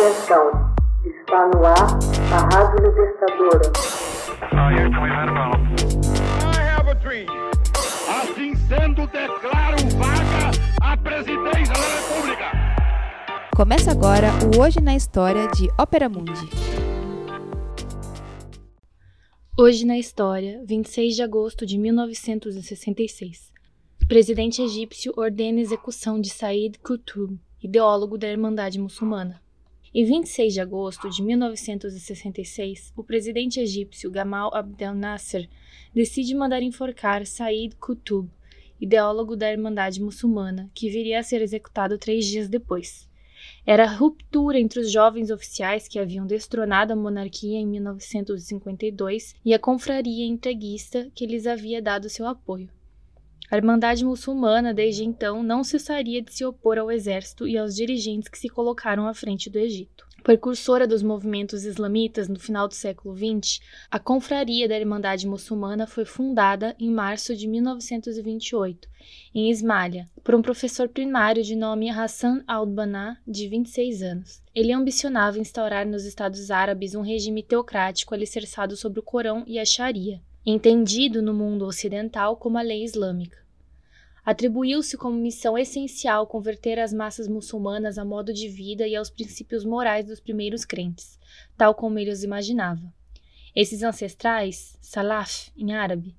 Atenção, está no ar a Rádio Libertadora. Assim sendo, declaro vaga a presidência da República. Começa agora o Hoje na História de Ópera Mundi. Hoje na História, 26 de agosto de 1966. O presidente egípcio ordena a execução de Said Qutb, ideólogo da Irmandade Muçulmana. Em 26 de agosto de 1966, o presidente egípcio Gamal Abdel Nasser decide mandar enforcar Said Qutb, ideólogo da Irmandade Muçulmana, que viria a ser executado três dias depois. Era a ruptura entre os jovens oficiais que haviam destronado a monarquia em 1952 e a confraria entreguista que lhes havia dado seu apoio. A Irmandade Muçulmana, desde então, não cessaria de se opor ao exército e aos dirigentes que se colocaram à frente do Egito. Precursora dos movimentos islamitas no final do século XX, a Confraria da Irmandade Muçulmana foi fundada em março de 1928, em Ismalha, por um professor primário de nome Hassan al-Banna, de 26 anos. Ele ambicionava instaurar nos Estados Árabes um regime teocrático alicerçado sobre o Corão e a Sharia, entendido no mundo ocidental como a lei islâmica. Atribuiu-se como missão essencial converter as massas muçulmanas a modo de vida e aos princípios morais dos primeiros crentes, tal como ele os imaginava. Esses ancestrais, Salaf em árabe,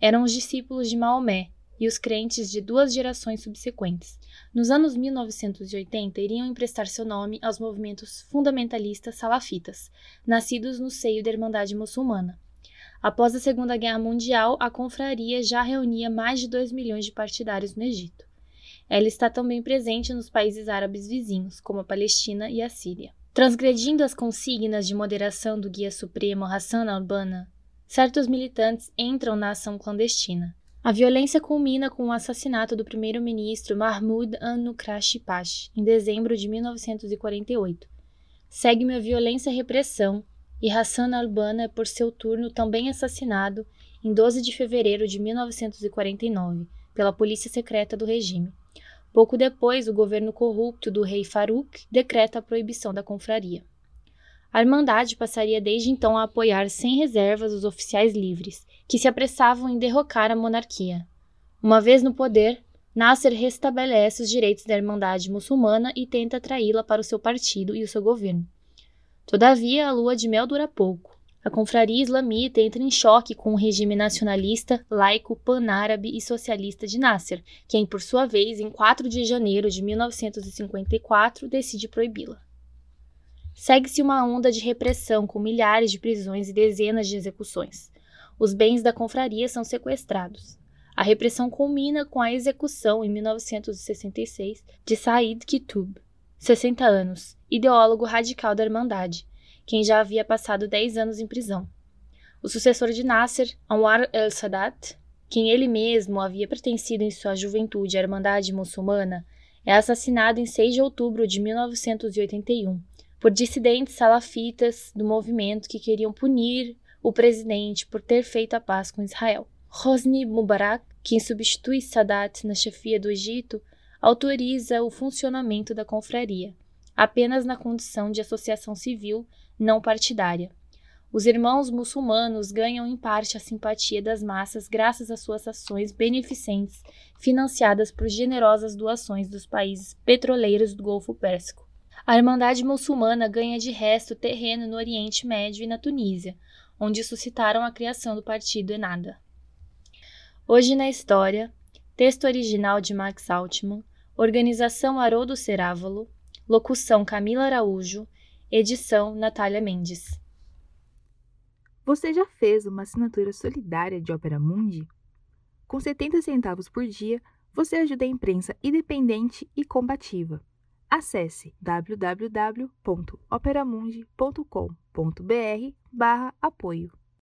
eram os discípulos de Maomé e os crentes de duas gerações subsequentes. Nos anos 1980, iriam emprestar seu nome aos movimentos fundamentalistas salafitas, nascidos no seio da Irmandade Muçulmana. Após a Segunda Guerra Mundial, a confraria já reunia mais de 2 milhões de partidários no Egito. Ela está também presente nos países árabes vizinhos, como a Palestina e a Síria. Transgredindo as consignas de moderação do guia supremo Hassan al-Banna, certos militantes entram na ação clandestina. A violência culmina com o assassinato do primeiro-ministro Mahmoud an-Nukrashi em dezembro de 1948. Segue-me a violência e repressão, e Hassan al-Banna é, por seu turno, também assassinado em 12 de fevereiro de 1949 pela polícia secreta do regime. Pouco depois, o governo corrupto do rei Farouk decreta a proibição da confraria. A Irmandade passaria desde então a apoiar sem reservas os oficiais livres, que se apressavam em derrocar a monarquia. Uma vez no poder, Nasser restabelece os direitos da Irmandade muçulmana e tenta atraí-la para o seu partido e o seu governo. Todavia, a lua de mel dura pouco. A confraria islamita entra em choque com o regime nacionalista, laico, pan-árabe e socialista de Nasser, quem, por sua vez, em 4 de janeiro de 1954, decide proibi-la. Segue-se uma onda de repressão com milhares de prisões e dezenas de execuções. Os bens da confraria são sequestrados. A repressão culmina com a execução, em 1966, de Said Qutb, 60 anos, ideólogo radical da Irmandade, quem já havia passado 10 anos em prisão. O sucessor de Nasser, Anwar el-Sadat, quem ele mesmo havia pertencido em sua juventude à Irmandade Muçulmana, é assassinado em 6 de outubro de 1981 por dissidentes salafitas do movimento que queriam punir o presidente por ter feito a paz com Israel. Hosni Mubarak, quem substitui Sadat na chefia do Egito, autoriza o funcionamento da confraria, apenas na condição de associação civil não partidária. Os irmãos muçulmanos ganham em parte a simpatia das massas graças às suas ações beneficentes, financiadas por generosas doações dos países petroleiros do Golfo Pérsico. A Irmandade Muçulmana ganha de resto terreno no Oriente Médio e na Tunísia, onde suscitaram a criação do partido Enada. Hoje na história, texto original de Max Altman, organização Haroldo Cerávolo, Locução Camila Araújo. Edição Natália Mendes. Você já fez uma assinatura solidária de Opera Mundi? Com 70 centavos por dia, você ajuda a imprensa independente e combativa. Acesse www.operamundi.com.br/apoio.